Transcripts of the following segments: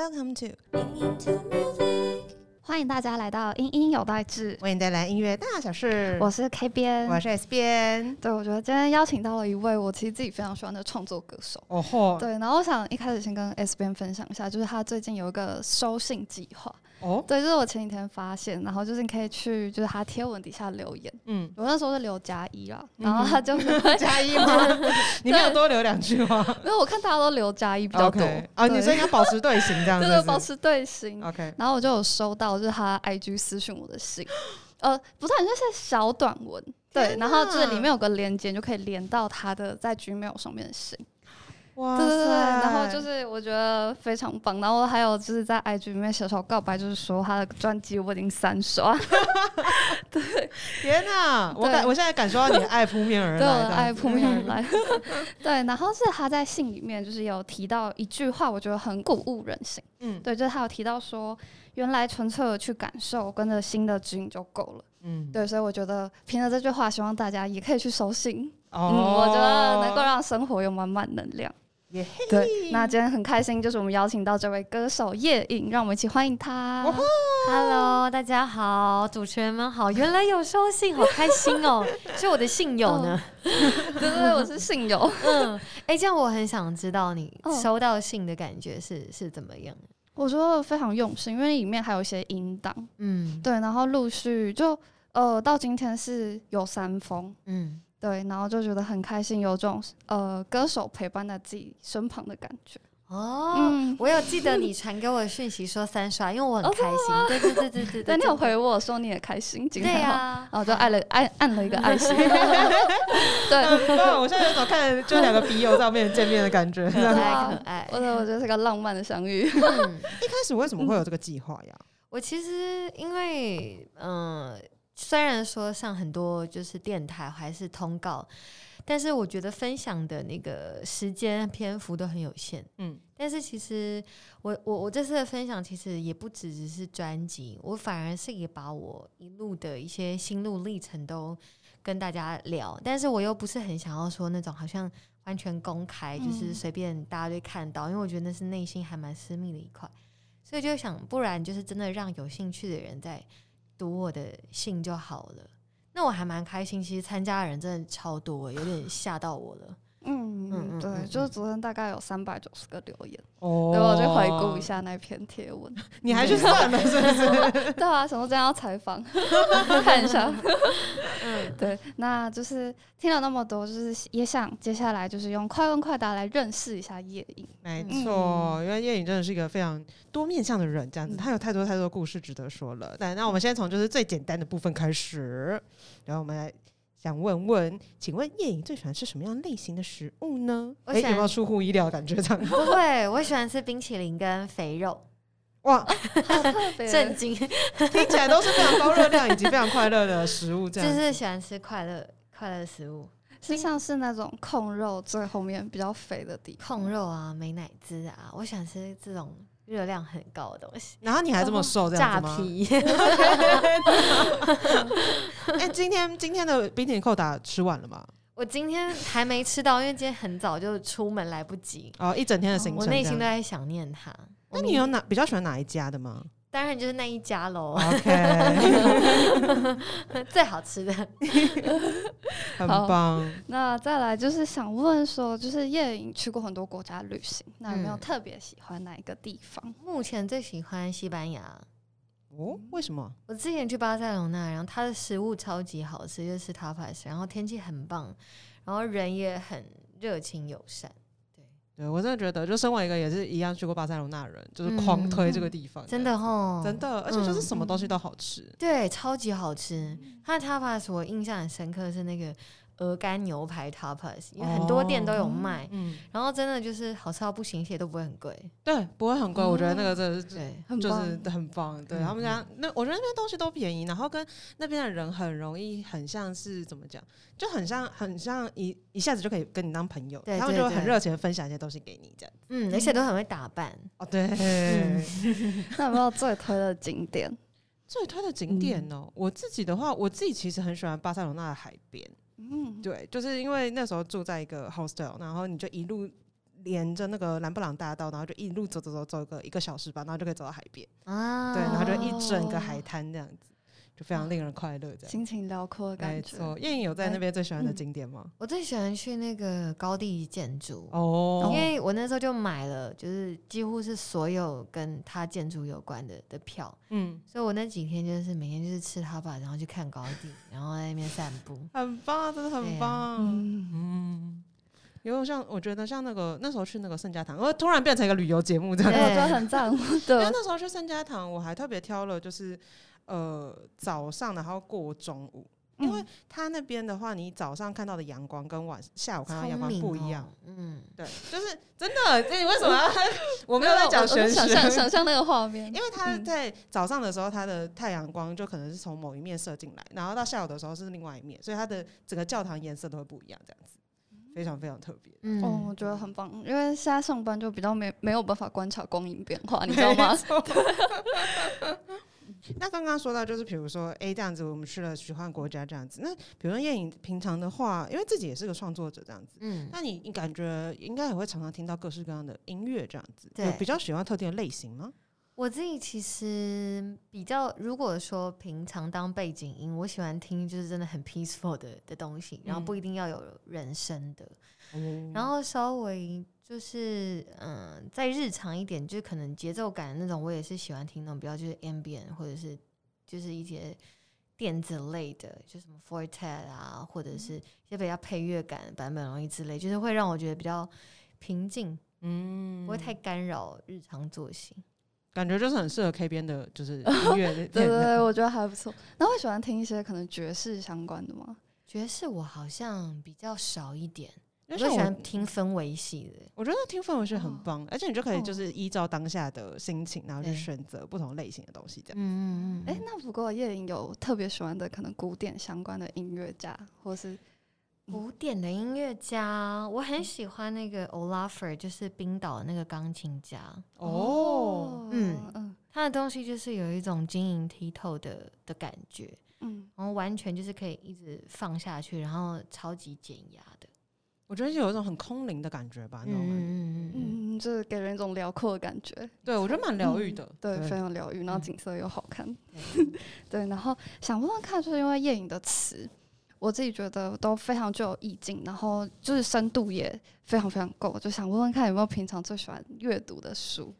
Welcome to 欢迎大家来到音音有代志，为你带来音乐大小事。我是 K 编，我是 S 边。对，我觉得今天邀请到了一位我其实自己非常喜欢的创作歌手。哦吼，对，然后我想一开始先跟 S 边分享一下，就是他最近有一个收信计划。哦，对，就是我前几天发现，然后就是你可以去，就是他贴文底下留言。嗯，我那时候是留加一啦，然后他就加一吗？你没有多留两句吗？因为我看大家都留加一比较多。啊，你说要保持队形这样 子，对，保持队形。OK，然后我就有收到，就是他 IG 私讯我的信，呃，不是，就是小短文，对，然后就是里面有个连接，就可以连到他的在 Gmail 上面的信。对对对，然后就是我觉得非常棒，然后还有就是在 IG 里面小小告白，就是说他的专辑我已经三刷。对，天哪，我感我现在感受到你的爱扑面而来，对，我的爱扑面而来。对，然后是他在信里面就是有提到一句话，我觉得很鼓舞人心。嗯，对，就是他有提到说，原来纯粹的去感受，跟着心的指引就够了。嗯，对，所以我觉得凭着这句话，希望大家也可以去收信。哦，我觉得能够让生活有满满能量。对，那今天很开心，就是我们邀请到这位歌手叶颖，让我们一起欢迎他。Hello，大家好，主持人们好，原来有收信，好开心哦，是我的信友呢。对对对，我是信友。嗯，哎，这样我很想知道你收到信的感觉是是怎么样？我觉得非常用心，因为里面还有一些音档。嗯，对，然后陆续就呃到今天是有三封。嗯。对，然后就觉得很开心，有种呃歌手陪伴在自己身旁的感觉。哦，我有记得你传给我的讯息说三刷，因为我很开心。对对对对对，但 你有回我说你也开心，对呀，然后就按了按按了一个爱心。对，我现在有种看就两个笔友照面见面的感觉，可爱可爱。我我觉得是个浪漫的相遇。一开始为什么会有这个计划呀？我其实因为嗯。虽然说上很多就是电台还是通告，但是我觉得分享的那个时间篇幅都很有限。嗯，但是其实我我我这次的分享其实也不只只是专辑，我反而是也把我一路的一些心路历程都跟大家聊，但是我又不是很想要说那种好像完全公开，就是随便大家都看到，因为我觉得那是内心还蛮私密的一块，所以就想不然就是真的让有兴趣的人在。读我的信就好了，那我还蛮开心。其实参加的人真的超多，有点吓到我了。嗯嗯，对，就是昨天大概有三百九十个留言，哦，对，我就回顾一下那篇贴文。你还去算了是不是？对啊，什么这样要采访，看一下。嗯，对，那就是听了那么多，就是也想接下来就是用快问快答来认识一下叶颖。没错，因为叶颖真的是一个非常多面向的人，这样子，他有太多太多故事值得说了。对，那我们先从就是最简单的部分开始，然后我们来。想问问，请问叶颖最喜欢吃什么样类型的食物呢？哎，有没有出乎意料感觉？这样 不会，我喜欢吃冰淇淋跟肥肉。哇，震惊！听起来都是非常高热量以及非常快乐的食物。这样就是喜欢吃快乐快乐的食物，是像是那种控肉最后面比较肥的地控肉啊，美奶滋啊，我喜欢吃这种。热量很高的东西，然后你还这么瘦，这样子吗？哎，今天今天的冰淇淋扣打吃完了吗？我今天还没吃到，因为今天很早就出门，来不及。哦，一整天的行程，我内心都在想念它。那你有哪比较喜欢哪一家的吗？当然就是那一家喽，OK，最好吃的，很棒。那再来就是想问说，就是叶颖去过很多国家旅行，那有没有特别喜欢哪一个地方？目前最喜欢西班牙。哦，为什么？我之前去巴塞罗那，然后它的食物超级好吃，就是 tapas，然后天气很棒，然后人也很热情友善。对，我真的觉得，就身为一个也是一样去过巴塞罗那人，就是狂推这个地方，真的哦，真的，而且就是什么东西都好吃，对，超级好吃。它的 tapas 我印象很深刻是那个。鹅肝牛排 tapas，因为很多店都有卖，嗯，然后真的就是好吃到不行，而且都不会很贵，对，不会很贵，我觉得那个真的是对，就是很棒，对他们家那我觉得那边东西都便宜，然后跟那边的人很容易，很像是怎么讲，就很像很像一一下子就可以跟你当朋友，他们就很热情的分享一些东西给你，这样，嗯，而且都很会打扮，哦，对，那有没有最推的景点？最推的景点呢？我自己的话，我自己其实很喜欢巴塞罗那的海边。嗯，对，就是因为那时候住在一个 hostel，然后你就一路连着那个兰布朗大道，然后就一路走走走走个一个小时吧，然后就可以走到海边。啊，对，然后就一整个海滩这样子。就非常令人快乐，这样。心情辽阔的感觉。没错，燕颖有在那边最喜欢的景点吗？我最喜欢去那个高地建筑。哦，因为我那时候就买了，就是几乎是所有跟他建筑有关的的票。嗯，所以我那几天就是每天就是吃他吧，然后去看高地，然后在那边散步，很棒，真的很棒。嗯，因为像我觉得像那个那时候去那个圣家堂，我突然变成一个旅游节目这样，我觉得很赞。对，因为那时候去圣家堂，我还特别挑了就是。呃，早上然后过中午，因为他那边的话，你早上看到的阳光跟晚下午看到阳光不一样。嗯，对，就是真的。你为什么？我没有在讲 玄学，想象想象那个画面。因为他在早上的时候，他的太阳光就可能是从某一面射进来，然后到下午的时候是另外一面，所以它的整个教堂颜色都会不一样，这样子，非常非常特别。嗯，哦，我觉得很棒，因为现在上班就比较没没有办法观察光影变化，你知道吗？那刚刚说到，就是比如说，哎，这样子我们去了奇幻国家这样子。那比如说叶颖平常的话，因为自己也是个创作者这样子，嗯，那你你感觉应该也会常常听到各式各样的音乐这样子，对，比较喜欢特定的类型吗？我自己其实比较，如果说平常当背景音，我喜欢听就是真的很 peaceful 的的东西，然后不一定要有人声的，然后稍微。就是嗯，在日常一点，就可能节奏感那种，我也是喜欢听那种比较就是 ambient 或者是就是一些电子类的，就什么 forte 啊，或者是一些比较配乐感版本容易之类，就是会让我觉得比较平静，嗯，不会太干扰日常作息，感觉就是很适合 K 边的，就是 音乐。对对对，我觉得还不错。那会喜欢听一些可能爵士相关的吗？爵士我好像比较少一点。我喜欢听氛围系的，我觉得听氛围是很棒，而且你就可以就是依照当下的心情，然后去选择不同类型的东西，这样。嗯嗯嗯哎，那不过叶玲有特别喜欢的可能古典相关的音乐家，或是古典的音乐家，我很喜欢那个 Olafur，就是冰岛的那个钢琴家。哦，嗯嗯，他的东西就是有一种晶莹剔透的的感觉，嗯，然后完全就是可以一直放下去，然后超级减压的。我觉得有一种很空灵的感觉吧，那种嗯嗯嗯，就是给人一种辽阔的感觉。对，我觉得蛮疗愈的，对，非常疗愈，然后景色又好看。对，然后想问问看，就是因为夜影的词，我自己觉得都非常具有意境，然后就是深度也非常非常够，就想问问看有没有平常最喜欢阅读的书？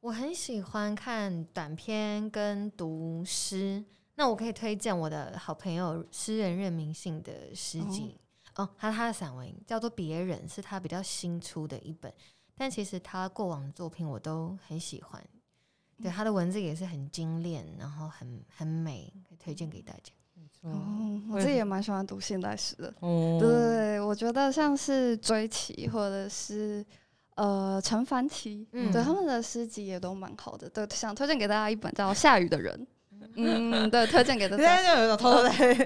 我很喜欢看短篇跟读诗，那我可以推荐我的好朋友诗人任明信的诗集。哦，他他的散文叫做《别人》，是他比较新出的一本，但其实他过往的作品我都很喜欢。对他的文字也是很精炼，然后很很美，推荐给大家。哦，我自己也蛮喜欢读现代诗的。哦，对，我觉得像是追奇或者是呃陈凡奇，嗯对他们的诗集也都蛮好的。对，想推荐给大家一本叫《下雨的人》。嗯，对，推荐给大家。现在就有一种偷偷在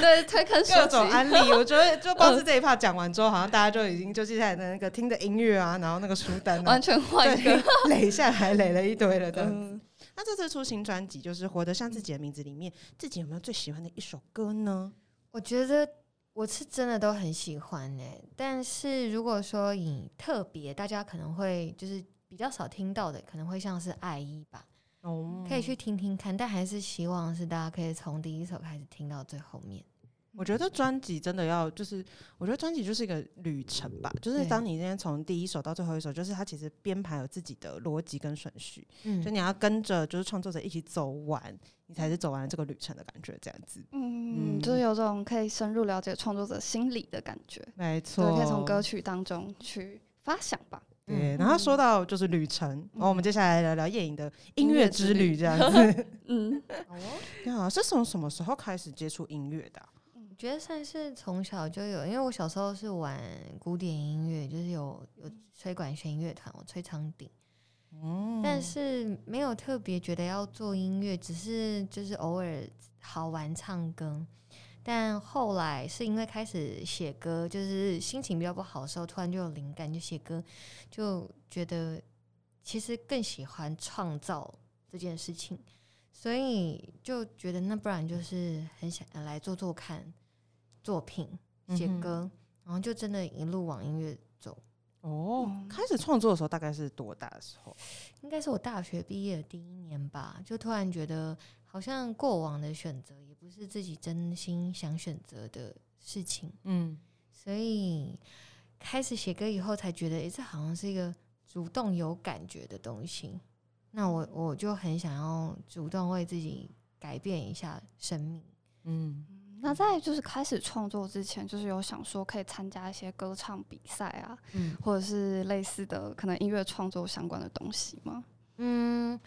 对推坑各种安利。我觉得就光是这一 part 讲完之后，好像大家就已经就接下来的那个听的音乐啊，然后那个书单完全换一个垒下来，垒了一堆了这样子。那这次出新专辑就是《活得像自己的名字》里面，自己有没有最喜欢的一首歌呢？我觉得我是真的都很喜欢诶，但是如果说以特别，大家可能会就是比较少听到的，可能会像是《爱一》吧。可以去听听看，但还是希望是大家可以从第一首开始听到最后面。我觉得专辑真的要，就是我觉得专辑就是一个旅程吧，就是当你今天从第一首到最后一首，就是它其实编排有自己的逻辑跟顺序，嗯，就你要跟着就是创作者一起走完，你才是走完这个旅程的感觉，这样子，嗯，就是有种可以深入了解创作者心理的感觉，没错，可以从歌曲当中去发想吧。对，然后说到就是旅程，然后我们接下来聊聊夜影的音乐之旅这样 子。嗯，好哦。你好，是从什么时候开始接触音乐的？我觉得算是从小就有，因为我小时候是玩古典音乐，就是有有吹管弦乐团，我吹长笛。嗯，但是没有特别觉得要做音乐，只是就是偶尔好玩唱歌。但后来是因为开始写歌，就是心情比较不好的时候，突然就有灵感，就写歌，就觉得其实更喜欢创造这件事情，所以就觉得那不然就是很想来做做看作品，写歌，然后就真的一路往音乐走。哦，开始创作的时候大概是多大的时候？应该是我大学毕业的第一年吧，就突然觉得好像过往的选择也不是自己真心想选择的事情，嗯，所以开始写歌以后才觉得，哎，这好像是一个主动有感觉的东西。那我我就很想要主动为自己改变一下生命，嗯。那在就是开始创作之前，就是有想说可以参加一些歌唱比赛啊，嗯，或者是类似的可能音乐创作相关的东西吗？嗯，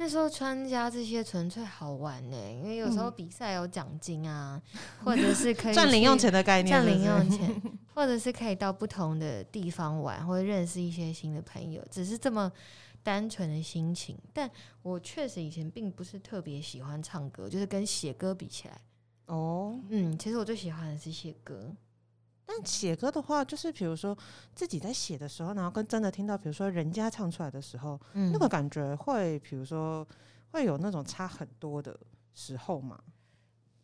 那时候参加这些纯粹好玩呢，因为有时候比赛有奖金啊，或者是可以赚零用钱的概念，赚零用钱，或者是可以到不同的地方玩，或者认识一些新的朋友，只是这么单纯的心情。但我确实以前并不是特别喜欢唱歌，就是跟写歌比起来。哦，嗯，其实我最喜欢的是写歌，但写歌的话，就是比如说自己在写的时候，然后跟真的听到，比如说人家唱出来的时候，那个感觉会，比如说会有那种差很多的时候嘛。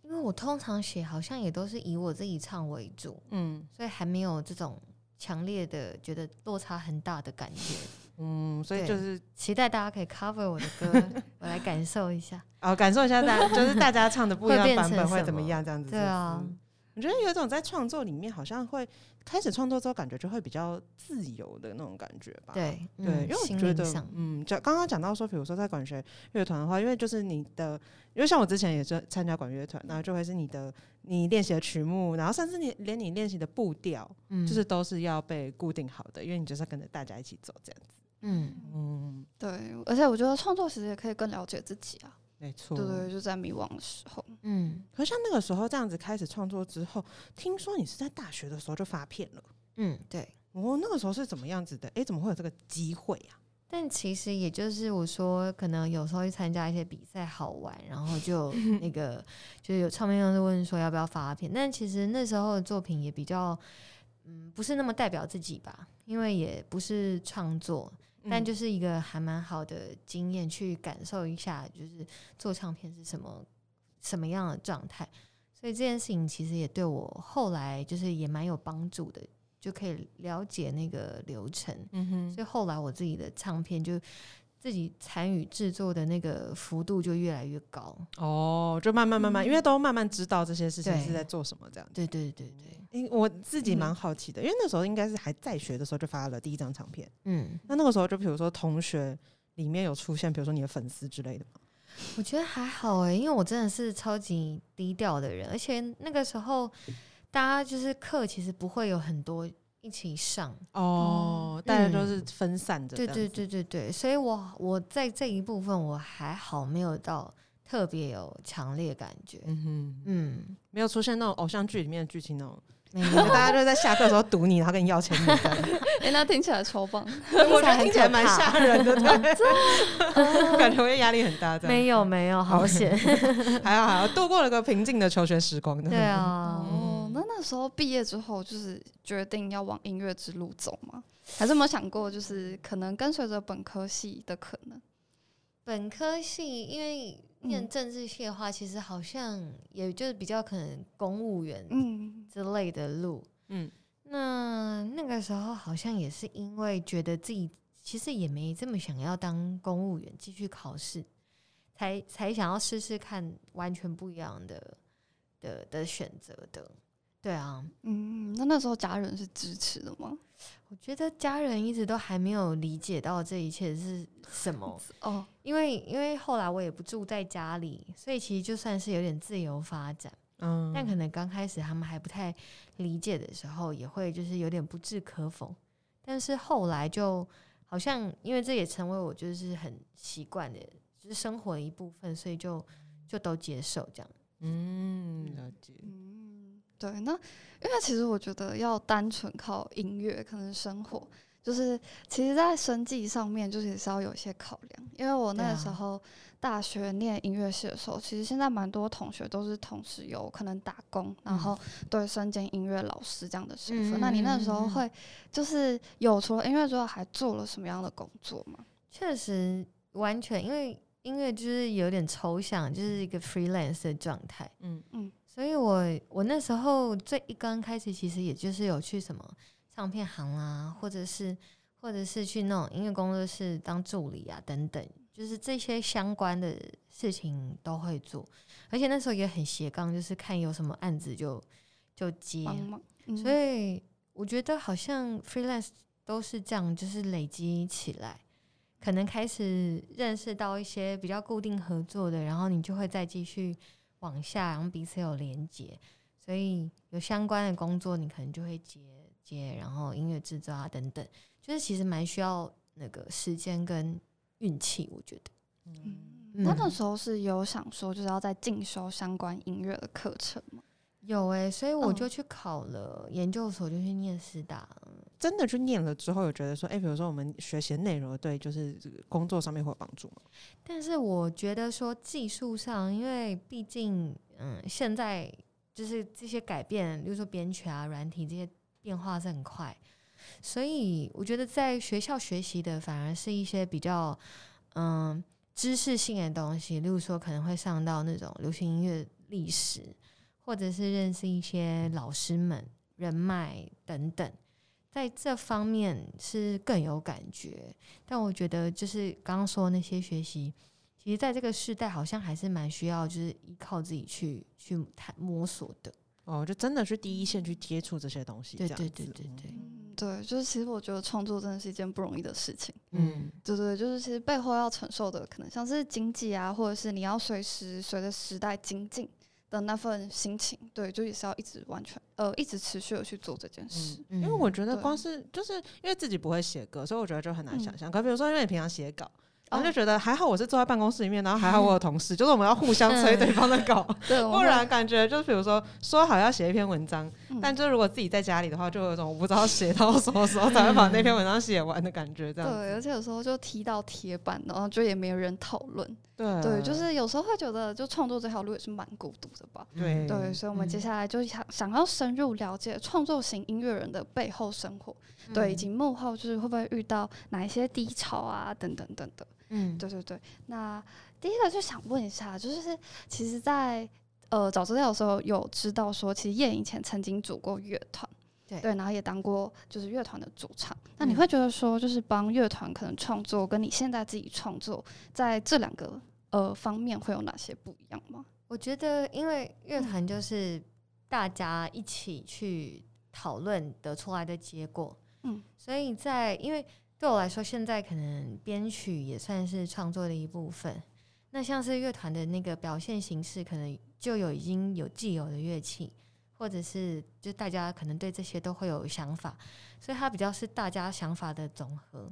因为我通常写好像也都是以我自己唱为主，嗯，所以还没有这种强烈的觉得落差很大的感觉。嗯，所以就是期待大家可以 cover 我的歌，我来感受一下，哦，感受一下大就是大家唱的不一样版本会怎么样，这样子。对啊，我觉得有一种在创作里面，好像会开始创作之后，感觉就会比较自由的那种感觉吧。对对，因为我觉得，嗯，讲刚刚讲到说，比如说在管弦乐团的话，因为就是你的，因为像我之前也是参加管乐团，然后就会是你的你练习的曲目，然后甚至你连你练习的步调，嗯，就是都是要被固定好的，因为你就是跟着大家一起走这样子。嗯嗯，对，而且我觉得创作其实也可以更了解自己啊。没错，对对，就在迷惘的时候。嗯，可像那个时候这样子开始创作之后，听说你是在大学的时候就发片了。嗯，对。哦，那个时候是怎么样子的？哎，怎么会有这个机会啊？但其实也就是我说，可能有时候去参加一些比赛好玩，然后就那个就是有唱片公司问说要不要发片，但其实那时候的作品也比较嗯不是那么代表自己吧，因为也不是创作。但就是一个还蛮好的经验，去感受一下，就是做唱片是什么什么样的状态。所以这件事情其实也对我后来就是也蛮有帮助的，就可以了解那个流程。嗯哼，所以后来我自己的唱片就。自己参与制作的那个幅度就越来越高哦，就慢慢慢慢，因为都慢慢知道这些事情是在做什么这样。对对对对，因我自己蛮好奇的，因为那时候应该是还在学的时候就发了第一张唱片。嗯，那那个时候就比如说同学里面有出现，比如说你的粉丝之类的吗？我觉得还好哎，因为我真的是超级低调的人，而且那个时候大家就是课其实不会有很多。一起上哦，大家都是分散的。对对对对对，所以我我在这一部分我还好，没有到特别有强烈感觉。嗯哼，嗯，没有出现那种偶像剧里面的剧情那种，大家就在下课的时候堵你，然后跟你要钱。哎，那听起来超棒，我觉得听起来蛮吓人的，对，感觉会压力很大。没有没有，好险，还好还好，度过了个平静的求学时光。对啊。那那时候毕业之后，就是决定要往音乐之路走吗？还是有没有想过，就是可能跟随着本科系的可能？本科系因为念政治系的话，其实好像也就是比较可能公务员嗯之类的路嗯。那那个时候好像也是因为觉得自己其实也没这么想要当公务员，继续考试，才才想要试试看完全不一样的的的选择的。对啊，嗯，那那时候家人是支持的吗？我觉得家人一直都还没有理解到这一切是什么 哦，因为因为后来我也不住在家里，所以其实就算是有点自由发展，嗯，但可能刚开始他们还不太理解的时候，也会就是有点不置可否。但是后来就好像，因为这也成为我就是很习惯的，就是生活的一部分，所以就就都接受这样。嗯，了解。对，那因为其实我觉得要单纯靠音乐，可能生活就是其实，在生计上面就是也是要有一些考量。因为我那时候大学念音乐系的时候，其实现在蛮多同学都是同时有可能打工，然后对身兼音乐老师这样的身份。那你那时候会就是有除了音乐之外，还做了什么样的工作吗？确实，完全因为音乐就是有点抽象，就是一个 freelance 的状态。嗯嗯。所以，我我那时候最一刚开始，其实也就是有去什么唱片行啊，或者是或者是去那种音乐工作室当助理啊，等等，就是这些相关的事情都会做。而且那时候也很斜杠，就是看有什么案子就就接。所以我觉得好像 freelance 都是这样，就是累积起来，可能开始认识到一些比较固定合作的，然后你就会再继续往下，然后彼此有连接。所以有相关的工作，你可能就会接接，然后音乐制作啊等等，就是其实蛮需要那个时间跟运气，我觉得。嗯，他那时候是有想说，就是要在进修相关音乐的课程吗？有哎，所以我就去考了研究所，就去念师大。真的去念了之后，有觉得说，哎，比如说我们学习的内容，对，就是工作上面会有帮助吗？但是我觉得说技术上，因为毕竟，嗯，现在。就是这些改变，比如说编曲啊、软体这些变化是很快，所以我觉得在学校学习的反而是一些比较嗯知识性的东西，例如说可能会上到那种流行音乐历史，或者是认识一些老师们、人脉等等，在这方面是更有感觉。但我觉得就是刚刚说那些学习。其实，在这个时代，好像还是蛮需要，就是依靠自己去去探摸索的。哦，就真的是第一线去接触这些东西。对对对对对，对，就是其实我觉得创作真的是一件不容易的事情。嗯，对对，就是其实背后要承受的，可能像是经济啊，或者是你要随时随着时代精进的那份心情。对，就也是要一直完全呃，一直持续的去做这件事。因为我觉得光是就是因为自己不会写歌，所以我觉得就很难想象。可比如说，因为你平常写稿。然后就觉得还好，我是坐在办公室里面，然后还好我有同事，就是我们要互相催对方的稿 不然感觉就是比如说说好要写一篇文章，但就如果自己在家里的话，就有一种我不知道写到什么时候才会把那篇文章写完的感觉，这样。对，而且有时候就踢到铁板，然后就也没有人讨论。对对，就是有时候会觉得，就创作这条路也是蛮孤独的吧。对对，所以我们接下来就想想要深入了解创作型音乐人的背后生活，对，以及幕后就是会不会遇到哪一些低潮啊，等等等等。嗯，对对对。那第一个就想问一下，就是其实，在呃找资料的时候有知道说，其实叶以前曾经组过乐团，对对，然后也当过就是乐团的主唱。那你会觉得说，就是帮乐团可能创作，跟你现在自己创作，在这两个呃方面会有哪些不一样吗？我觉得，因为乐团就是大家一起去讨论得出来的结果，嗯，所以在因为。对我来说，现在可能编曲也算是创作的一部分。那像是乐团的那个表现形式，可能就有已经有既有的乐器，或者是就大家可能对这些都会有想法，所以它比较是大家想法的总和。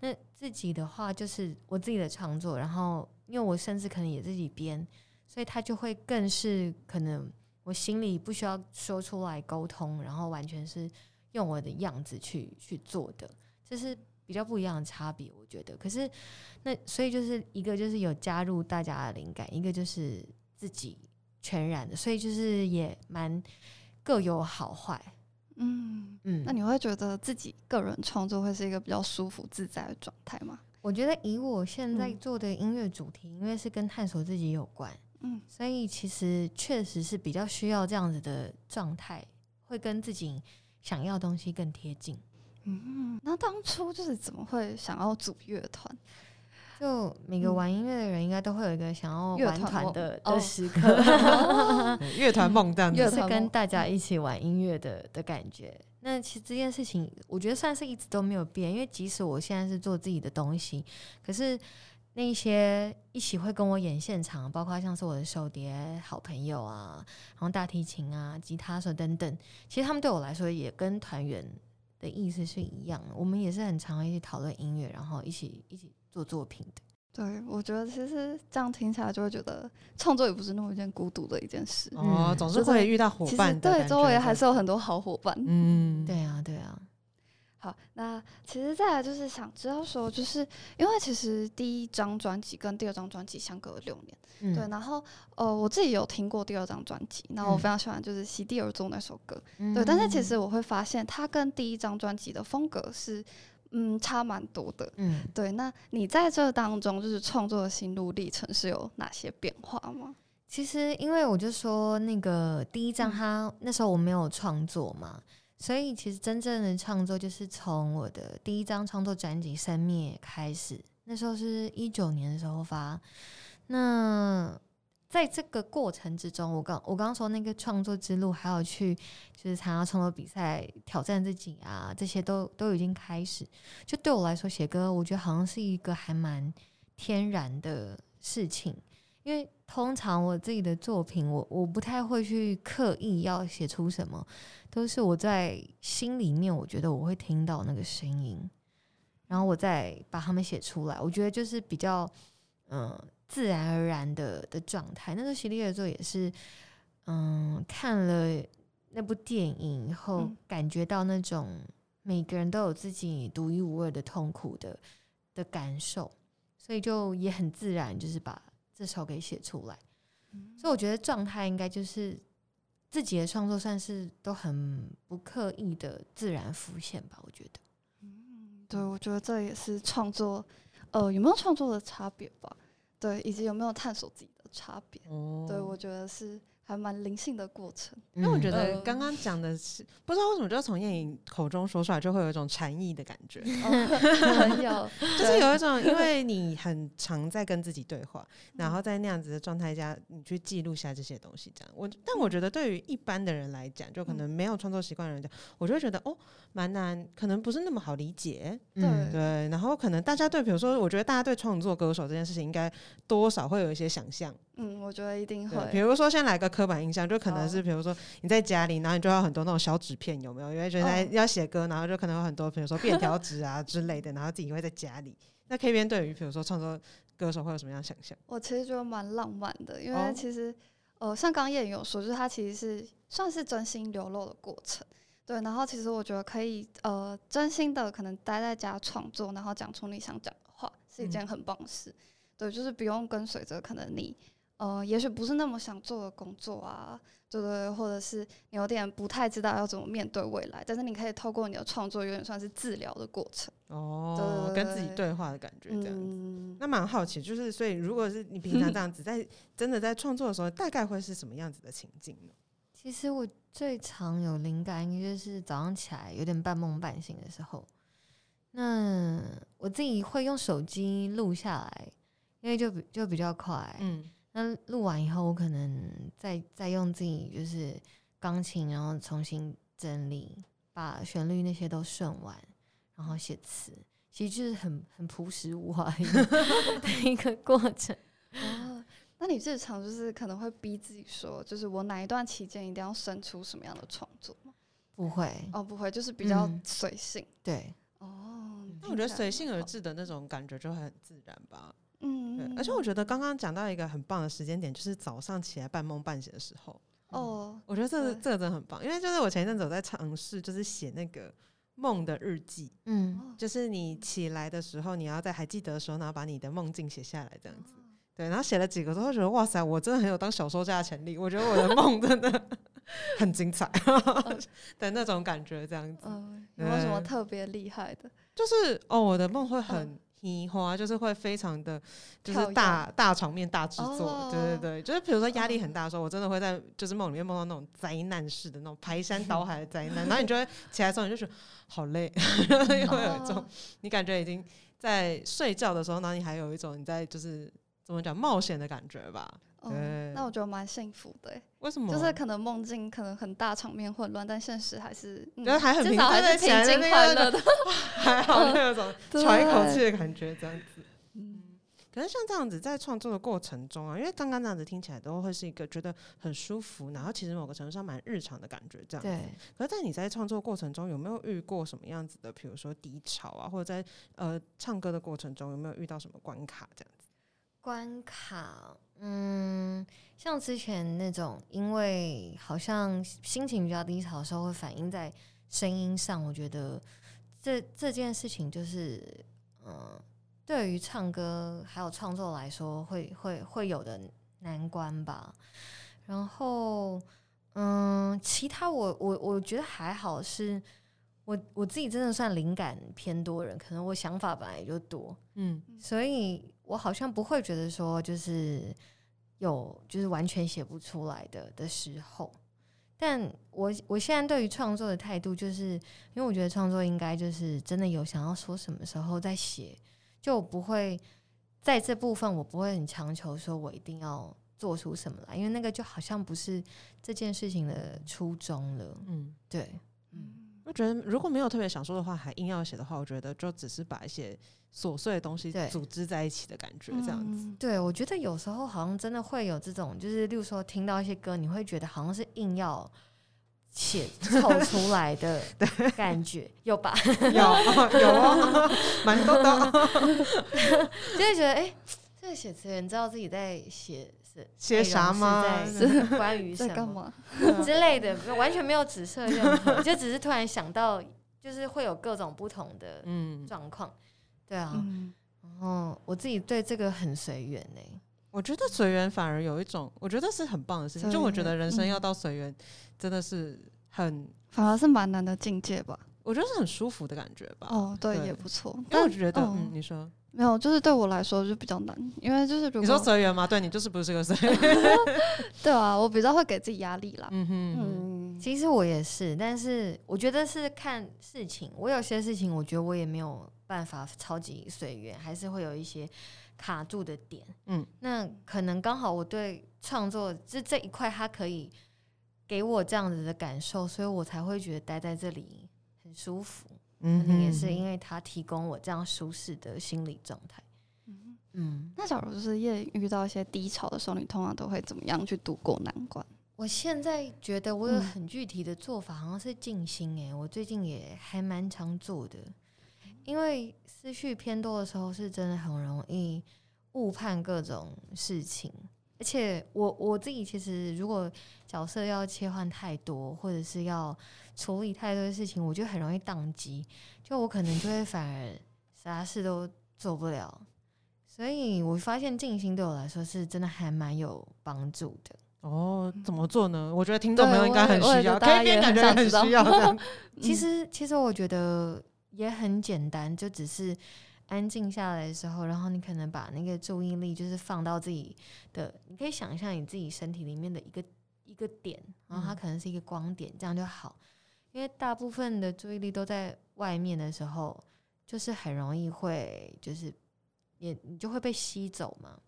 那自己的话，就是我自己的创作，然后因为我甚至可能也自己编，所以它就会更是可能我心里不需要说出来沟通，然后完全是用我的样子去去做的，这是。比较不一样的差别，我觉得。可是，那所以就是一个就是有加入大家的灵感，一个就是自己全然的，所以就是也蛮各有好坏。嗯嗯。那你会觉得自己个人创作会是一个比较舒服自在的状态吗？我觉得以我现在做的音乐主题，因为是跟探索自己有关，嗯，所以其实确实是比较需要这样子的状态，会跟自己想要东西更贴近。嗯，那当初就是怎么会想要组乐团？就每个玩音乐的人应该都会有一个想要玩团的的时刻，乐团梦这样子，是跟大家一起玩音乐的的感觉。那其实这件事情，我觉得算是一直都没有变，因为即使我现在是做自己的东西，可是那些一起会跟我演现场，包括像是我的手碟好朋友啊，然后大提琴啊、吉他手等等，其实他们对我来说也跟团员。的意思是一样的，我们也是很常一起讨论音乐，然后一起一起做作品的。对，我觉得其实这样听起来就会觉得创作也不是那么一件孤独的一件事哦，总是会遇到伙伴。对，周围还是有很多好伙伴。嗯，对啊，对啊。好，那其实再来就是想知道说，就是因为其实第一张专辑跟第二张专辑相隔了六年，对，然后呃我自己有听过第二张专辑，然后我非常喜欢就是《席地而坐》那首歌，对，但是其实我会发现它跟第一张专辑的风格是嗯差蛮多的，嗯，对，那你在这当中就是创作的心路历程是有哪些变化吗？其实因为我就说那个第一张，它那时候我没有创作嘛。所以其实真正的创作就是从我的第一张创作专辑《生灭》开始，那时候是一九年的时候发。那在这个过程之中，我刚我刚刚说那个创作之路，还有去就是参加创作比赛、挑战自己啊，这些都都已经开始。就对我来说，写歌我觉得好像是一个还蛮天然的事情，因为通常我自己的作品，我我不太会去刻意要写出什么，都是我在心里面，我觉得我会听到那个声音，然后我再把它们写出来。我觉得就是比较嗯。自然而然的的状态。那个系列的作也是，嗯，看了那部电影以后，感觉到那种每个人都有自己独一无二的痛苦的的感受，所以就也很自然，就是把这首给写出来。所以我觉得状态应该就是自己的创作算是都很不刻意的自然浮现吧。我觉得，嗯，对，我觉得这也是创作，呃，有没有创作的差别吧？对，以及有没有探索自己的差别？对，我觉得是。还蛮灵性的过程，因为我觉得刚刚讲的是不知道为什么，就从燕颖口中说出来，就会有一种禅意的感觉。有，就是有一种，因为你很常在跟自己对话，然后在那样子的状态下，你去记录下这些东西，这样。我但我觉得对于一般的人来讲，就可能没有创作习惯的人讲，我就会觉得哦，蛮难，可能不是那么好理解。对对，然后可能大家对，比如说，我觉得大家对创作歌手这件事情，应该多少会有一些想象。嗯，我觉得一定会。比如说，先来个刻板印象，就可能是，比如说你在家里，然后你就要很多那种小纸片，有没有？因为觉得要写歌，然后就可能有很多，比如说便条纸啊之类的，然后自己会在家里。那 K 边对于比如说创作歌手会有什么样想象？我其实觉得蛮浪漫的，因为其实呃，像刚叶有说，就是他其实是算是真心流露的过程。对，然后其实我觉得可以呃，真心的可能待在家创作，然后讲出你想讲的话，是一件很棒的事。对，就是不用跟随着可能你。呃，也许不是那么想做的工作啊，对对，或者是你有点不太知道要怎么面对未来，但是你可以透过你的创作，有点算是治疗的过程哦，跟自己对话的感觉这样子。那蛮好奇，就是所以如果是你平常这样子 在真的在创作的时候，大概会是什么样子的情境呢？其实我最常有灵感，应该就是早上起来有点半梦半醒的时候，那我自己会用手机录下来，因为就比就比较快，嗯。那录完以后，我可能再再用自己就是钢琴，然后重新整理，把旋律那些都顺完，然后写词，其实就是很很朴实无华 的一个过程。哦，那你日常就是可能会逼自己说，就是我哪一段期间一定要生出什么样的创作吗？不会，哦，不会，就是比较随性。对，哦，那我觉得随性而至的那种感觉就会很自然吧。嗯，而且我觉得刚刚讲到一个很棒的时间点，就是早上起来半梦半醒的时候。哦，我觉得这这个真的很棒，因为就是我前一阵子我在尝试，就是写那个梦的日记。嗯，就是你起来的时候，你要在还记得的时候，然后把你的梦境写下来，这样子。对，然后写了几个之后，觉得哇塞，我真的很有当小说家的潜力。我觉得我的梦真的 很精彩 的那种感觉，这样子。嗯，有没有什么特别厉害的？就是哦，我的梦会很。樱花就是会非常的，就是大大场面大制作，对对对，就是比如说压力很大的时候，我真的会在就是梦里面梦到那种灾难式的那种排山倒海的灾难，然后你就会起来之后你就觉得好累，会有一种你感觉已经在睡觉的时候，然后你还有一种你在就是怎么讲冒险的感觉吧。对，那我觉得蛮幸福的。为什么？就是可能梦境可能很大场面混乱，但现实还是，觉得还很至少还是平静快乐的，还好会有种 喘一口气的感觉，这样子。嗯，可是像这样子在创作的过程中啊，因为刚刚那样子听起来都会是一个觉得很舒服，然后其实某个程度上蛮日常的感觉，这样。对。可是，在你在创作过程中有没有遇过什么样子的，比如说低潮啊，或者在呃唱歌的过程中有没有遇到什么关卡这样子？关卡。嗯，像之前那种，因为好像心情比较低潮的时候，会反映在声音上。我觉得这这件事情就是，嗯，对于唱歌还有创作来说，会会会有的难关吧。然后，嗯，其他我我我觉得还好，是我我自己真的算灵感偏多人，可能我想法本来也就多，嗯，所以。我好像不会觉得说，就是有就是完全写不出来的的时候，但我我现在对于创作的态度，就是因为我觉得创作应该就是真的有想要说什么时候再写，就不会在这部分我不会很强求说我一定要做出什么来，因为那个就好像不是这件事情的初衷了。嗯，对，嗯，我觉得如果没有特别想说的话，还硬要写的话，我觉得就只是把一些琐碎的东西组织在一起的感觉，这样子。对，我觉得有时候好像真的会有这种，就是例如说听到一些歌，你会觉得好像是硬要。写 凑出来的感觉有吧？有有，蛮多的。就会觉得，哎，这个写词人知道自己在写是写啥吗？是 关于 什么 之类的，完全没有指涉任何，就只是突然想到，就是会有各种不同的状况。对啊，然后我自己对这个很随缘呢。我觉得随缘反而有一种，我觉得是很棒的事情。就我觉得人生要到随缘，真的是很，反而是蛮难的境界吧。我觉得是很舒服的感觉吧。哦，对，也不错。但我觉得，嗯，你说没有，就是对我来说就比较难，因为就是你说随缘嘛？对你就是不是个随 缘。对啊，我比较会给自己压力啦。嗯哼，嗯，其实我也是，但是我觉得是看事情。我有些事情，我觉得我也没有办法超级随缘，还是会有一些。卡住的点，嗯，那可能刚好我对创作这这一块，它可以给我这样子的感受，所以我才会觉得待在这里很舒服。嗯，也是因为他提供我这样舒适的心理状态。嗯嗯，那假如就是夜遇到一些低潮的时候，你通常都会怎么样去度过难关？我现在觉得我有很具体的做法，好像是静心。哎，我最近也还蛮常做的。因为思绪偏多的时候，是真的很容易误判各种事情。而且我我自己其实，如果角色要切换太多，或者是要处理太多的事情，我就很容易宕机。就我可能就会反而啥事都做不了。所以我发现静心对我来说是真的还蛮有帮助的。哦，怎么做呢？我觉得听众朋友应该很需要，可以感觉很需要。其实，其实我觉得。也很简单，就只是安静下来的时候，然后你可能把那个注意力就是放到自己的，你可以想象你自己身体里面的一个一个点，然后它可能是一个光点，这样就好。因为大部分的注意力都在外面的时候，就是很容易会就是也你就会被吸走嘛。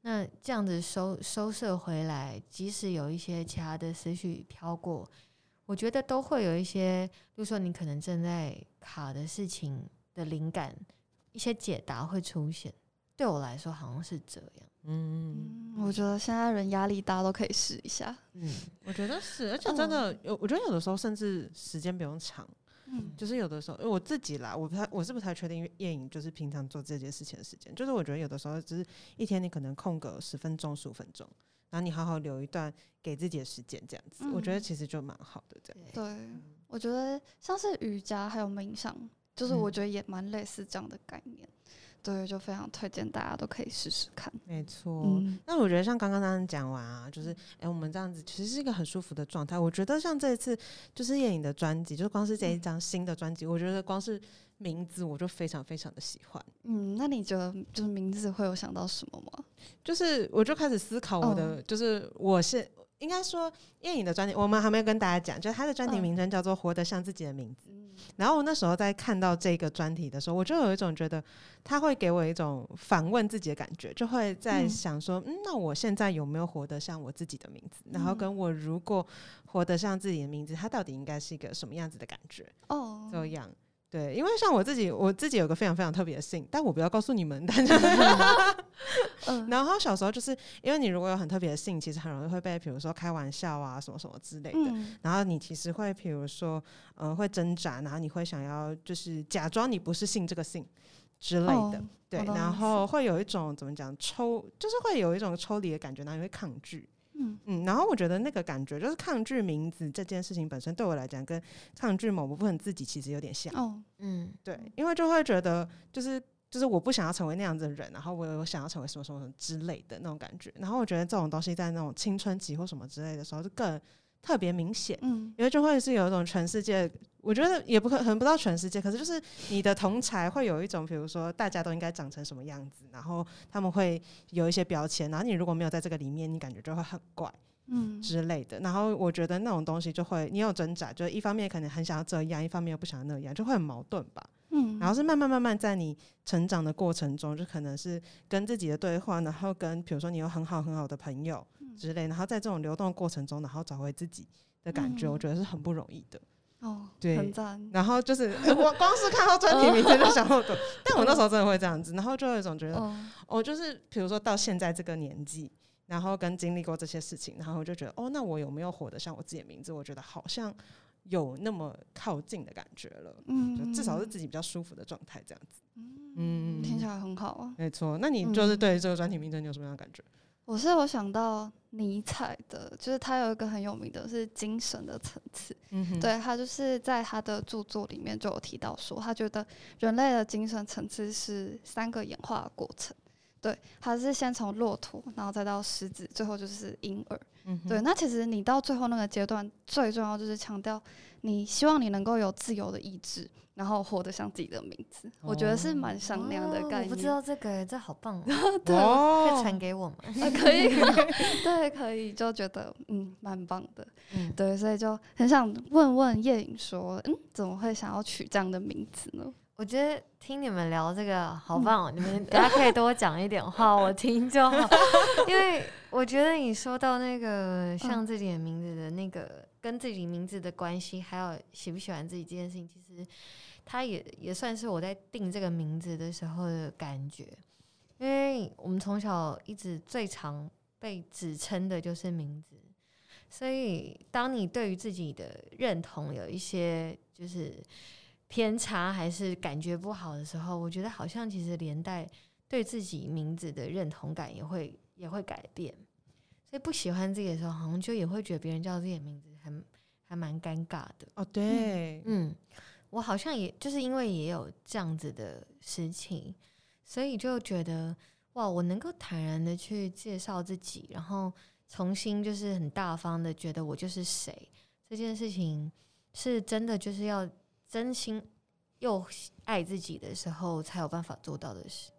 那这样子收收摄回来，即使有一些其他的思绪飘过。我觉得都会有一些，比如说你可能正在卡的事情的灵感，一些解答会出现。对我来说，好像是这样。嗯，我觉得现在人压力大，都可以试一下。嗯，我觉得是，而且真的有，我觉得有的时候甚至时间不用长。嗯，就是有的时候，因为我自己啦，我不太，我是不太确定夜影就是平常做这件事情的时间。就是我觉得有的时候，只是一天你可能空个十分钟、十五分钟。然后你好好留一段给自己的时间，这样子，我觉得其实就蛮好的。这样，对，我觉得像是瑜伽还有冥想，就是我觉得也蛮类似这样的概念。对，就非常推荐大家都可以试试看。没错，那我觉得像刚刚那样讲完啊，就是哎，我们这样子其实是一个很舒服的状态。我觉得像这一次就是叶颖的专辑，就光是这一张新的专辑，我觉得光是。名字我就非常非常的喜欢。嗯，那你觉得就是名字会有想到什么吗？就是我就开始思考我的，就是我是应该说叶颖的专辑，我们还没有跟大家讲，就是他的专辑名称叫做《活得像自己的名字》。然后我那时候在看到这个专题的时候，我就有一种觉得他会给我一种反问自己的感觉，就会在想说，嗯，那我现在有没有活得像我自己的名字？然后跟我如果活得像自己的名字，它到底应该是一个什么样子的感觉？哦，这样。对，因为像我自己，我自己有个非常非常特别的姓，但我不要告诉你们。然后小时候就是因为你如果有很特别的姓，其实很容易会被，比如说开玩笑啊，什么什么之类的。然后你其实会，比如说，呃，会挣扎，然后你会想要就是假装你不是姓这个姓之类的。对，然后会有一种怎么讲抽，就是会有一种抽离的感觉，然后你会抗拒。嗯嗯，然后我觉得那个感觉就是抗拒名字这件事情本身对我来讲，跟抗拒某部分自己其实有点像。哦，嗯，对，因为就会觉得就是就是我不想要成为那样子的人，然后我我想要成为什么什么之类的那种感觉。然后我觉得这种东西在那种青春期或什么之类的时候就更。特别明显，嗯，因为就会是有一种全世界，我觉得也不可可能不到全世界，可是就是你的同才会有一种，比如说大家都应该长成什么样子，然后他们会有一些标签，然后你如果没有在这个里面，你感觉就会很怪，嗯之类的。然后我觉得那种东西就会你有挣扎，就是一方面可能很想要这样，一方面又不想要那样，就会很矛盾吧。嗯，然后是慢慢慢慢在你成长的过程中，就可能是跟自己的对话，然后跟比如说你有很好很好的朋友之类，然后在这种流动过程中，然后找回自己的感觉，我觉得是很不容易的。哦，对，很赞。然后就是我光是看到专题名称就想到，但我那时候真的会这样子，然后就有一种觉得，哦就是比如说到现在这个年纪，然后跟经历过这些事情，然后我就觉得，哦，那我有没有活得像我自己的名字？我觉得好像。有那么靠近的感觉了，嗯，至少是自己比较舒服的状态，这样子，嗯，听起来很好啊。没错，那你就是对这个专题名称你有什么样的感觉？我是有想到尼采的，就是他有一个很有名的是精神的层次，嗯对他就是在他的著作里面就有提到说，他觉得人类的精神层次是三个演化的过程，对，他是先从骆驼，然后再到狮子，最后就是婴儿。对，那其实你到最后那个阶段，最重要就是强调，你希望你能够有自由的意志，然后活得像自己的名字。我觉得是蛮像那样的概念。我不知道这个，这好棒哦！对，可以传给我吗？可以 对，可以，就觉得嗯，蛮棒的。嗯，对，所以就很想问问叶颖说，嗯，怎么会想要取这样的名字呢？我觉得听你们聊这个好棒哦！你们大家可以多讲一点话，我听就好。因为我觉得你说到那个像自己的名字的那个跟自己名字的关系，还有喜不喜欢自己这件事情，其实它也也算是我在定这个名字的时候的感觉。因为我们从小一直最常被指称的就是名字，所以当你对于自己的认同有一些就是。偏差还是感觉不好的时候，我觉得好像其实连带对自己名字的认同感也会也会改变，所以不喜欢自己的时候，好像就也会觉得别人叫自己的名字还还蛮尴尬的。哦，对，嗯，我好像也就是因为也有这样子的事情，所以就觉得哇，我能够坦然的去介绍自己，然后重新就是很大方的觉得我就是谁，这件事情是真的就是要。真心又爱自己的时候，才有办法做到的事。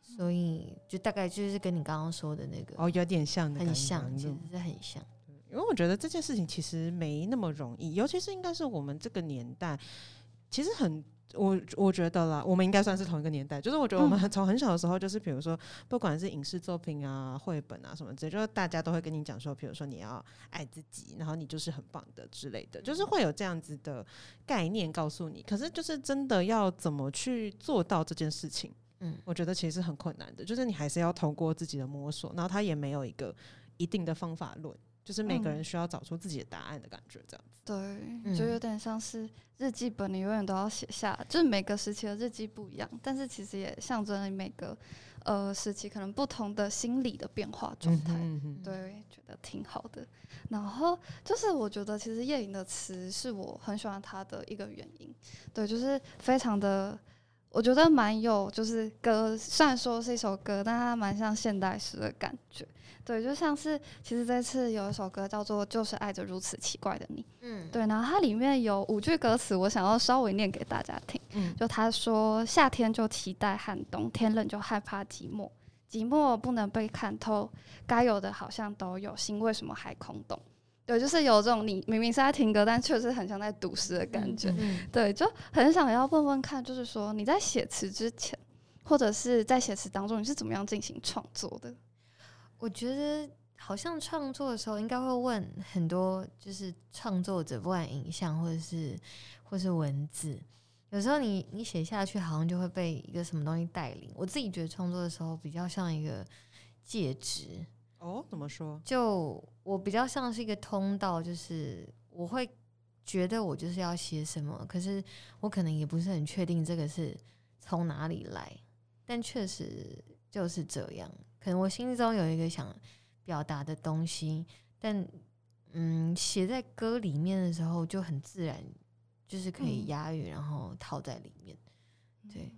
所以，就大概就是跟你刚刚说的那个哦，有点像，很像，其实是很像。因为我觉得这件事情其实没那么容易，尤其是应该是我们这个年代，其实很。我我觉得啦，我们应该算是同一个年代。就是我觉得我们从很小的时候，就是比如说，不管是影视作品啊、绘本啊什么之类，就是大家都会跟你讲说，比如说你要爱自己，然后你就是很棒的之类的，就是会有这样子的概念告诉你。可是就是真的要怎么去做到这件事情，嗯，我觉得其实很困难的。就是你还是要通过自己的摸索，然后他也没有一个一定的方法论。就是每个人需要找出自己的答案的感觉，这样子。对，就有点像是日记本，你永远都要写下，就是每个时期的日记不一样，但是其实也象征了每个呃时期可能不同的心理的变化状态。对，觉得挺好的。然后就是我觉得其实叶颖的词是我很喜欢他的一个原因。对，就是非常的，我觉得蛮有，就是歌虽然说是一首歌，但它蛮像现代诗的感觉。对，就像是其实这次有一首歌叫做《就是爱着如此奇怪的你》，嗯，对，然后它里面有五句歌词，我想要稍微念给大家听。嗯，就他说：夏天就期待寒冬，天冷就害怕寂寞，寂寞不能被看透，该有的好像都有，心为什么还空洞？对，就是有这种你明明是在听歌，但确实很像在读诗的感觉。对，就很想要问问看，就是说你在写词之前，或者是在写词当中，你是怎么样进行创作的？我觉得好像创作的时候应该会问很多，就是创作者不管影像或者是或是文字，有时候你你写下去好像就会被一个什么东西带领。我自己觉得创作的时候比较像一个介质哦，怎么说？就我比较像是一个通道，就是我会觉得我就是要写什么，可是我可能也不是很确定这个是从哪里来，但确实就是这样。可能我心中有一个想表达的东西，但嗯，写在歌里面的时候就很自然，就是可以押韵，然后套在里面。对，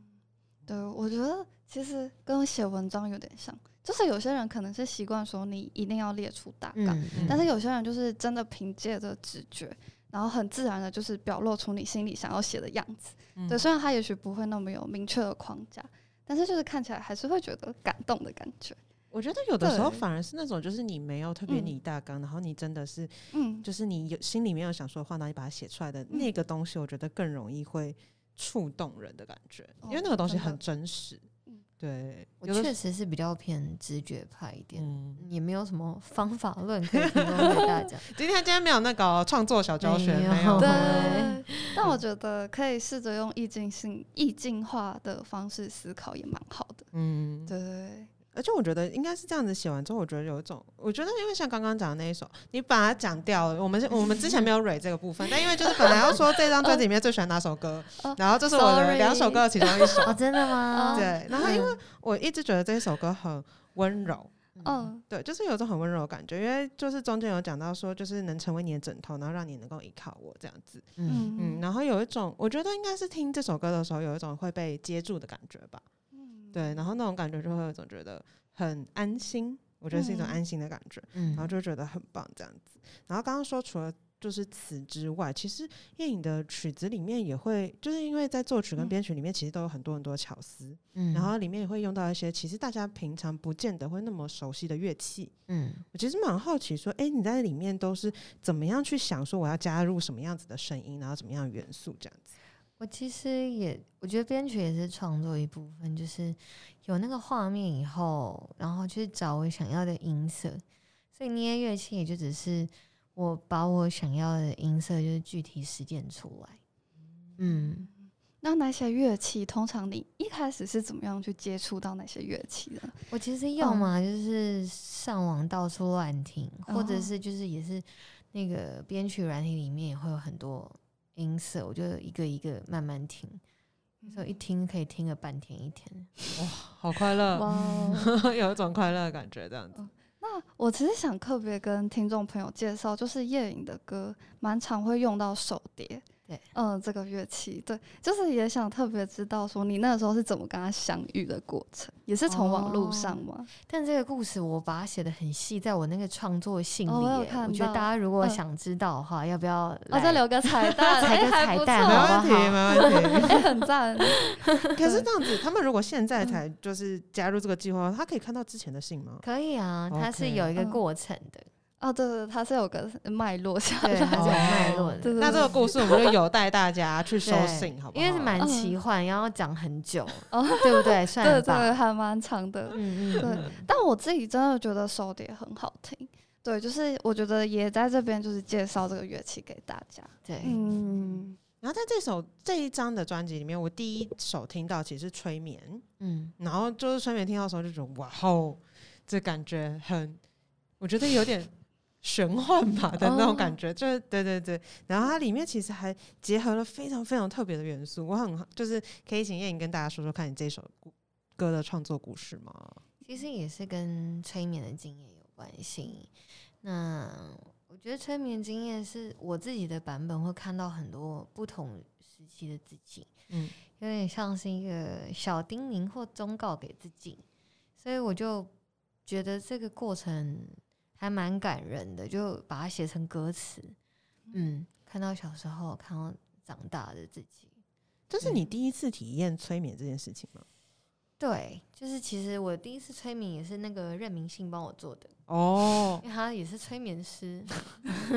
对，我觉得其实跟写文章有点像，就是有些人可能是习惯说你一定要列出大纲，但是有些人就是真的凭借着直觉，然后很自然的，就是表露出你心里想要写的样子。对，虽然他也许不会那么有明确的框架。但是就是看起来还是会觉得感动的感觉。我觉得有的时候反而是那种，就是你没有特别拟大纲，然后你真的是，嗯，就是你有心里面有想说的话，然后你把它写出来的那个东西，我觉得更容易会触动人的感觉，因为那个东西很真实。对，我确实是比较偏直觉派一点，也没有什么方法论可以提供给大家。今天今天没有那个创作小教学，没有。对，但我觉得可以试着用意境性、意境化的方式思考，也蛮好的。嗯，对。而且我觉得应该是这样子写完之后，我觉得有一种，我觉得因为像刚刚讲的那一首，你把它讲掉了。我们我们之前没有蕊这个部分，但因为就是本来要说这张专辑里面最喜欢哪首歌，然后这是我的两首歌的其中一首。哦，真的吗？对。然后因为我一直觉得这一首歌很温柔，嗯，对，就是有种很温柔的感觉。因为就是中间有讲到说，就是能成为你的枕头，然后让你能够依靠我这样子。嗯嗯。然后有一种，我觉得应该是听这首歌的时候，有一种会被接住的感觉吧。对，然后那种感觉就会有一种觉得很安心，我觉得是一种安心的感觉，然后就觉得很棒这样子。然后刚刚说除了就是词之外，其实叶颖的曲子里面也会，就是因为在作曲跟编曲里面，其实都有很多很多巧思，嗯，然后里面也会用到一些其实大家平常不见得会那么熟悉的乐器，嗯，我其实蛮好奇说，哎，你在里面都是怎么样去想说我要加入什么样子的声音，然后怎么样的元素这样子。我其实也，我觉得编曲也是创作一部分，就是有那个画面以后，然后去找我想要的音色，所以捏乐器也就只是我把我想要的音色就是具体实践出来。嗯，那那些乐器，通常你一开始是怎么样去接触到那些乐器的？我其实要么就是上网到处乱听，或者是就是也是那个编曲软体里面也会有很多。音色，我就一个一个慢慢听，有时候一听可以听个半天一天，哇，好快乐，有一种快乐的感觉，这样子。那我其实想特别跟听众朋友介绍，就是夜影的歌，蛮常会用到手碟。对，嗯，这个乐器，对，就是也想特别知道说你那个时候是怎么跟他相遇的过程，也是从网络上吗？但这个故事我把它写的很细，在我那个创作信里，我觉得大家如果想知道的话，要不要？我再留个彩 蛋，彩个彩蛋，没问题，没问题，很赞。可是这样子，他们如果现在才就是加入这个计划，他可以看到之前的信吗？可以啊，它是有一个过程的。哦，对对，它是有个脉络下来，有脉络。那这个故事我们就有待大家去收信，好不好？因为是蛮奇幻，然后讲很久，对不对？对对，还蛮长的。嗯嗯。对，但我自己真的觉得手碟很好听。对，就是我觉得也在这边就是介绍这个乐器给大家。对，嗯。然后在这首这一张的专辑里面，我第一首听到其实是催眠，嗯，然后就是催眠听到的时候就觉得哇哦，这感觉很，我觉得有点。玄幻吧的那种感觉，就是对对对，然后它里面其实还结合了非常非常特别的元素，我很就是可以请叶颖跟大家说说看你这首歌的创作故事吗？其实也是跟催眠的经验有关系。那我觉得催眠经验是我自己的版本，会看到很多不同时期的自己，嗯，有点像是一个小叮咛或忠告给自己，所以我就觉得这个过程。还蛮感人的，就把它写成歌词。嗯，看到小时候，看到长大的自己，这是你第一次体验催眠这件事情吗？对，就是其实我第一次催眠也是那个任明信帮我做的哦，因为他也是催眠师。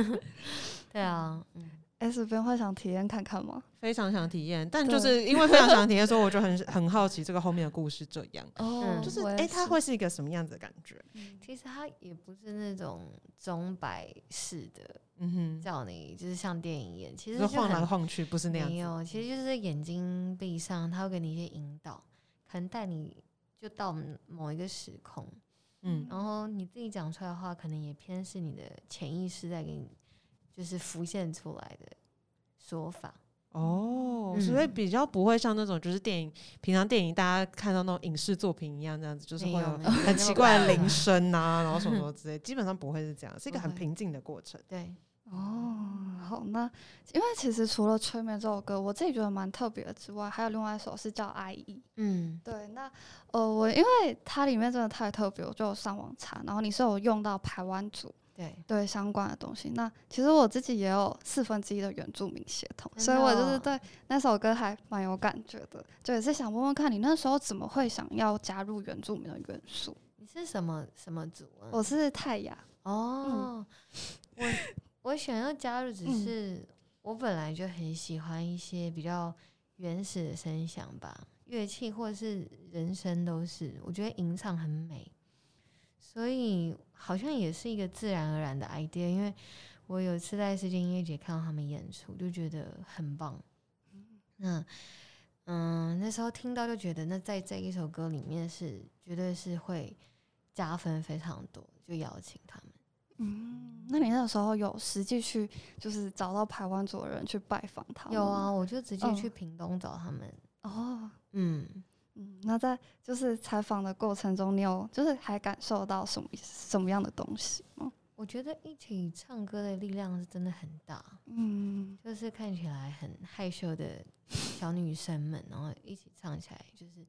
对啊，嗯。S 边会想体验看看吗？非常想体验，但就是因为非常想体验，所以我就很 很好奇这个后面的故事这样。哦，就是哎，它会是一个什么样子的感觉？其实它也不是那种钟摆式的，嗯哼，叫你就是像电影一样，其实晃来晃去，不是那样。没有，其实就是眼睛闭上，他会给你一些引导，可能带你就到某一个时空，嗯，然后你自己讲出来的话，可能也偏是你的潜意识在给你。就是浮现出来的说法哦，所以比较不会像那种就是电影平常电影大家看到那种影视作品一样这样子，就是会有很奇怪的铃声啊，然后什么什 么之类，基本上不会是这样，是一个很平静的过程。对，哦，好，那因为其实除了催眠这首歌，我自己觉得蛮特别的之外，还有另外一首是叫《爱意》。嗯，对，那呃，我因为它里面真的太特别，我就上网查，然后你是有用到台湾组。对对，相关的东西。那其实我自己也有四分之一的原住民血统，所以我就是对那首歌还蛮有感觉的。就也是想问问看你那时候怎么会想要加入原住民的元素？你是什么什么族啊？我是泰雅。哦，我我想要加入，只是我本来就很喜欢一些比较原始的声响吧，乐器或者是人声都是，我觉得吟唱很美，所以好像也是一个自然而然的 idea。因为我有一次在世界音乐节看到他们演出，就觉得很棒。那嗯，那时候听到就觉得，那在这一首歌里面是绝对是会加分非常多，就邀请他们。嗯，那你那时候有实际去，就是找到台湾族的人去拜访他？有啊，我就直接去屏东找他们。哦，嗯嗯，那在就是采访的过程中，你有就是还感受到什么什么样的东西吗？我觉得一起唱歌的力量是真的很大。嗯，就是看起来很害羞的小女生们，然后一起唱起来，就是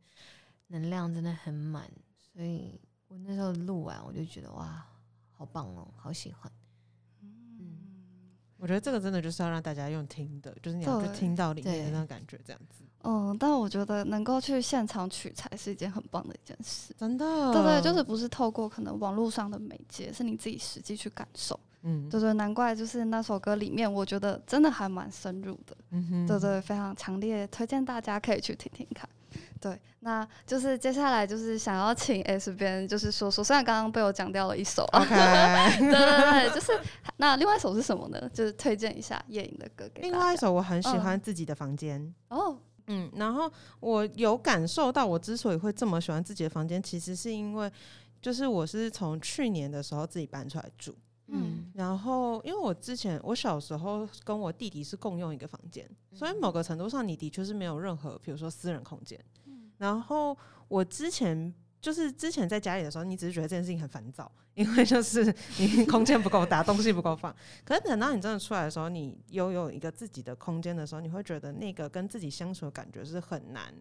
能量真的很满。所以我那时候录完，我就觉得哇。好棒哦，好喜欢。嗯，我觉得这个真的就是要让大家用听的，就是你要去听到里面的那种感觉，这样子。嗯，但我觉得能够去现场取材是一件很棒的一件事，真的。对对，就是不是透过可能网络上的媒介，是你自己实际去感受。嗯，对对，难怪就是那首歌里面，我觉得真的还蛮深入的。嗯哼，对对，非常强烈推荐大家可以去听听看。对，那就是接下来就是想要请 S 边，就是说说，虽然刚刚被我讲掉了一首啊，对对对，就是那另外一首是什么呢？就是推荐一下叶颖的歌给另外一首我很喜欢自己的房间哦，嗯，然后我有感受到，我之所以会这么喜欢自己的房间，其实是因为就是我是从去年的时候自己搬出来住。嗯，然后因为我之前我小时候跟我弟弟是共用一个房间，所以某个程度上你的确是没有任何，比如说私人空间。嗯然后我之前就是之前在家里的时候，你只是觉得这件事情很烦躁，因为 就是你空间不够大，东西不够放。可是等到你真的出来的时候，你拥有一个自己的空间的时候，你会觉得那个跟自己相处的感觉是很难。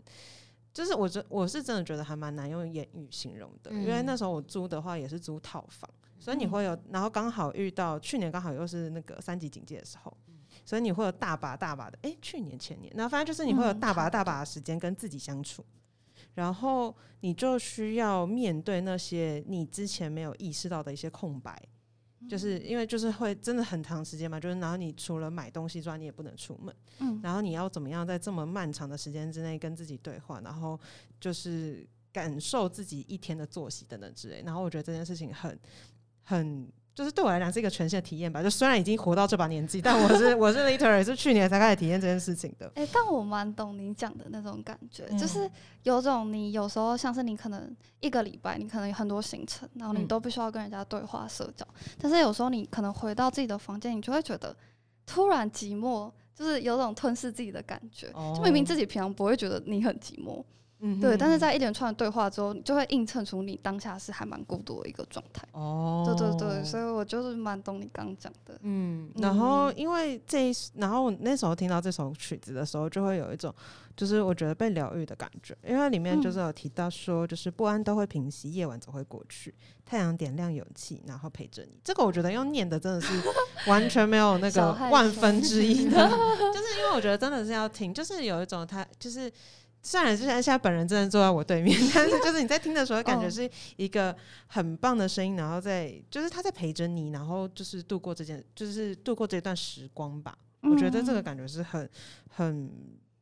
就是我真我是真的觉得还蛮难用言语形容的，因为那时候我租的话也是租套房。所以你会有，然后刚好遇到去年刚好又是那个三级警戒的时候，所以你会有大把大把的，哎，去年前年，那反正就是你会有大把大把的时间跟自己相处，然后你就需要面对那些你之前没有意识到的一些空白，就是因为就是会真的很长时间嘛，就是然后你除了买东西之外，你也不能出门，嗯，然后你要怎么样在这么漫长的时间之内跟自己对话，然后就是感受自己一天的作息等等之类，然后我觉得这件事情很。很就是对我来讲是一个全新的体验吧。就虽然已经活到这把年纪，但我是 我是 literally 是去年才开始体验这件事情的。哎，但我蛮懂你讲的那种感觉，就是有种你有时候像是你可能一个礼拜，你可能有很多行程，然后你都必须要跟人家对话社交，但是有时候你可能回到自己的房间，你就会觉得突然寂寞，就是有种吞噬自己的感觉。就明明自己平常不会觉得你很寂寞。嗯，对，但是在一连串的对话之后，就会映衬出你当下是还蛮孤独的一个状态。哦，对对对，所以我就是蛮懂你刚讲的。嗯，然后因为这一，然后那时候听到这首曲子的时候，就会有一种就是我觉得被疗愈的感觉，因为里面就是有提到说，就是不安都会平息，夜晚总会过去，太阳点亮勇气，然后陪着你。这个我觉得用念的真的是 完全没有那个万分之一的，就是因为我觉得真的是要听，就是有一种他就是。虽然现在现在本人真的坐在我对面，但是就是你在听的时候，感觉是一个很棒的声音，然后在就是他在陪着你，然后就是度过这件，就是度过这段时光吧。我觉得这个感觉是很很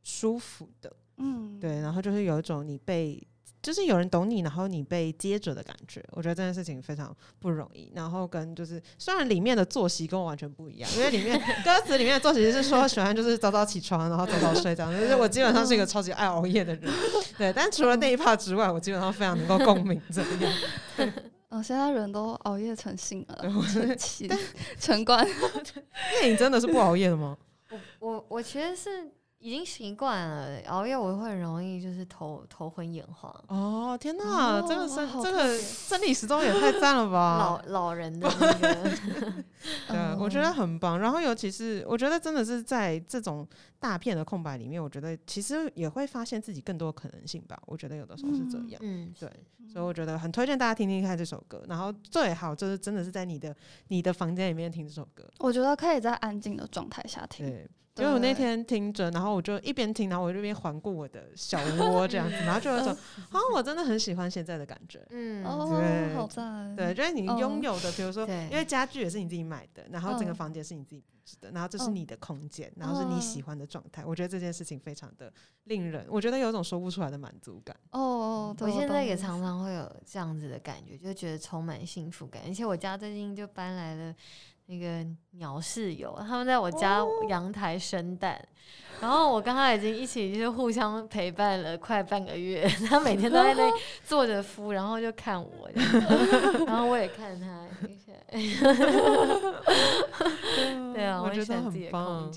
舒服的，嗯，对。然后就是有一种你被。就是有人懂你，然后你被接着的感觉，我觉得这件事情非常不容易。然后跟就是虽然里面的作息跟我完全不一样，因为里面 歌词里面的作息是说喜欢就是早早起床，然后早早睡这样。就是我基本上是一个超级爱熬夜的人，对。但除了那一 part 之外，我基本上非常能够共鸣这样。嗯，现在人都熬夜成性了，神奇。城 关那你真的是不熬夜的吗？我我我其实是。已经习惯了熬夜，我会很容易就是头头昏眼花。哦，天哪，这个生这个生理时钟也太赞了吧！老老人的那个，对，我觉得很棒。然后尤其是我觉得真的是在这种大片的空白里面，我觉得其实也会发现自己更多可能性吧。我觉得有的时候是这样，嗯，对。所以我觉得很推荐大家听听看这首歌，然后最好就是真的是在你的你的房间里面听这首歌。我觉得可以在安静的状态下听。对。因为我那天听着，然后我就一边听，然后我就一边环顾我的小窝这样子，然后就有种 啊，我真的很喜欢现在的感觉。嗯，哦，好赞。对，就是你拥有的，比如说，因为家具也是你自己买的，然后整个房间是你自己布置的，然后这是你的空间，然后是你喜欢的状态。我觉得这件事情非常的令人，我觉得有种说不出来的满足感。哦，我现在也常常会有这样子的感觉，就觉得充满幸福感。而且我家最近就搬来了。那个鸟室友，他们在我家阳台生蛋，然后我跟他已经一起就是互相陪伴了快半个月，他每天都在那 坐着孵，然后就看我，然后我也看他，对啊，我觉得很棒，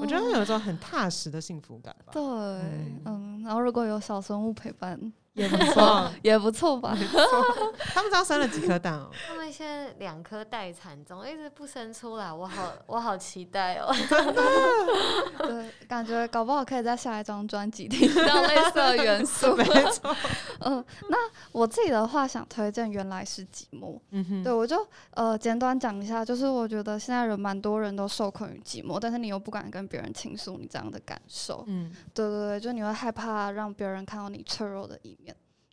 我觉得有一种很踏实的幸福感吧。对，嗯，然后如果有小生物陪伴。也不错，也不错吧？他们知道生了几颗蛋哦。他们现在两颗待产中，一直不生出来，我好，我好期待哦。对，感觉搞不好可以在下一张专辑听 到类似的元素。没错。嗯，那我自己的话想推荐《原来是寂寞》。嗯哼。对，我就呃简短讲一下，就是我觉得现在人蛮多人都受困于寂寞，但是你又不敢跟别人倾诉你这样的感受。嗯。对对对，就你会害怕让别人看到你脆弱的一面。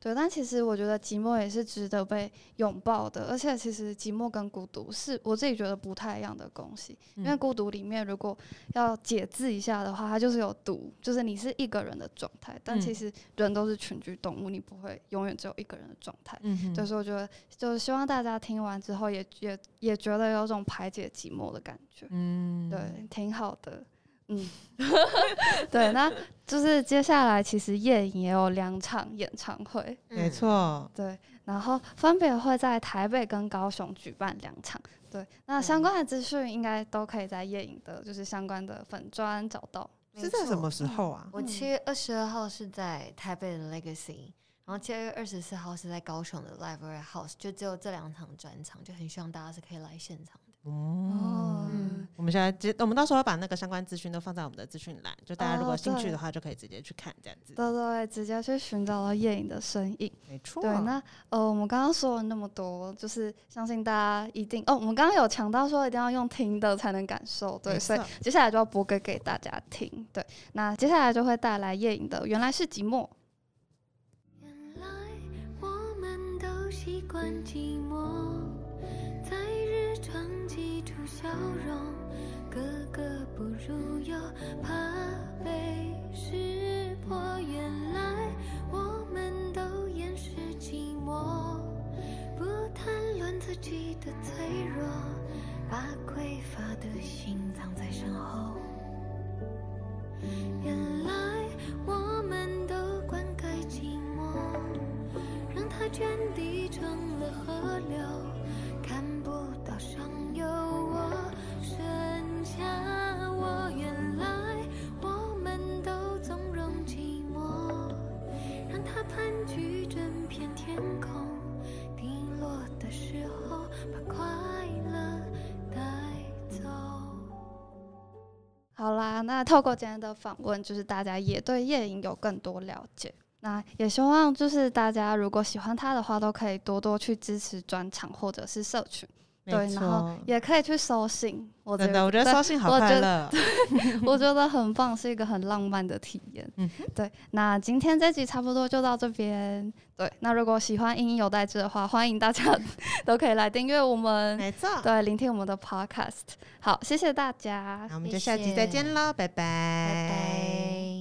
对，但其实我觉得寂寞也是值得被拥抱的，而且其实寂寞跟孤独是我自己觉得不太一样的东西。因为孤独里面，如果要解字一下的话，它就是有毒，就是你是一个人的状态。但其实人都是群居动物，你不会永远只有一个人的状态。嗯所以我觉得，就是希望大家听完之后，也也也觉得有种排解寂寞的感觉。嗯，对，挺好的。嗯，对，那就是接下来其实夜影也有两场演唱会，没错，对，然后分别会在台北跟高雄举办两场，对，那相关的资讯应该都可以在夜影的，就是相关的粉砖找到。是在什么时候啊？我七月二十二号是在台北的 Legacy，然后七月二十四号是在高雄的 Library House，就只有这两场专场，就很希望大家是可以来现场。哦，我们现在接，我们到时候把那个相关资讯都放在我们的资讯栏，就大家如果兴趣的话，就可以直接去看这样子。对对，直接去寻找到夜影的身影。没错。对，那呃，我们刚刚说了那么多，就是相信大家一定哦，我们刚刚有强调说一定要用听的才能感受，对，所以接下来就要播歌给大家听。对，那接下来就会带来夜影的《原来是寂寞》。原来我们都习惯寂寞。笑容格格不入，又怕被识破。原来我们都掩饰寂寞，不谈论自己的脆弱，把匮乏的心藏在身后。原来我们都灌溉寂寞，让它涓滴成了河流。看不到上有我，剩下我。原来我们都纵容寂寞，让它盘踞整片天空。滴落的时候，把快乐带走。好啦，那透过今天的访问，就是大家也对夜影有更多了解。那也希望就是大家如果喜欢他的话，都可以多多去支持专场或者是社群，对，然后也可以去收信。我觉得我觉得收信好快乐，我觉得很棒，是一个很浪漫的体验。嗯，对。那今天这集差不多就到这边。对，那如果喜欢英英有代志的话，欢迎大家 都可以来订阅我们，没错，对，聆听我们的 Podcast。好，谢谢大家，那我们就下集再见喽，拜拜。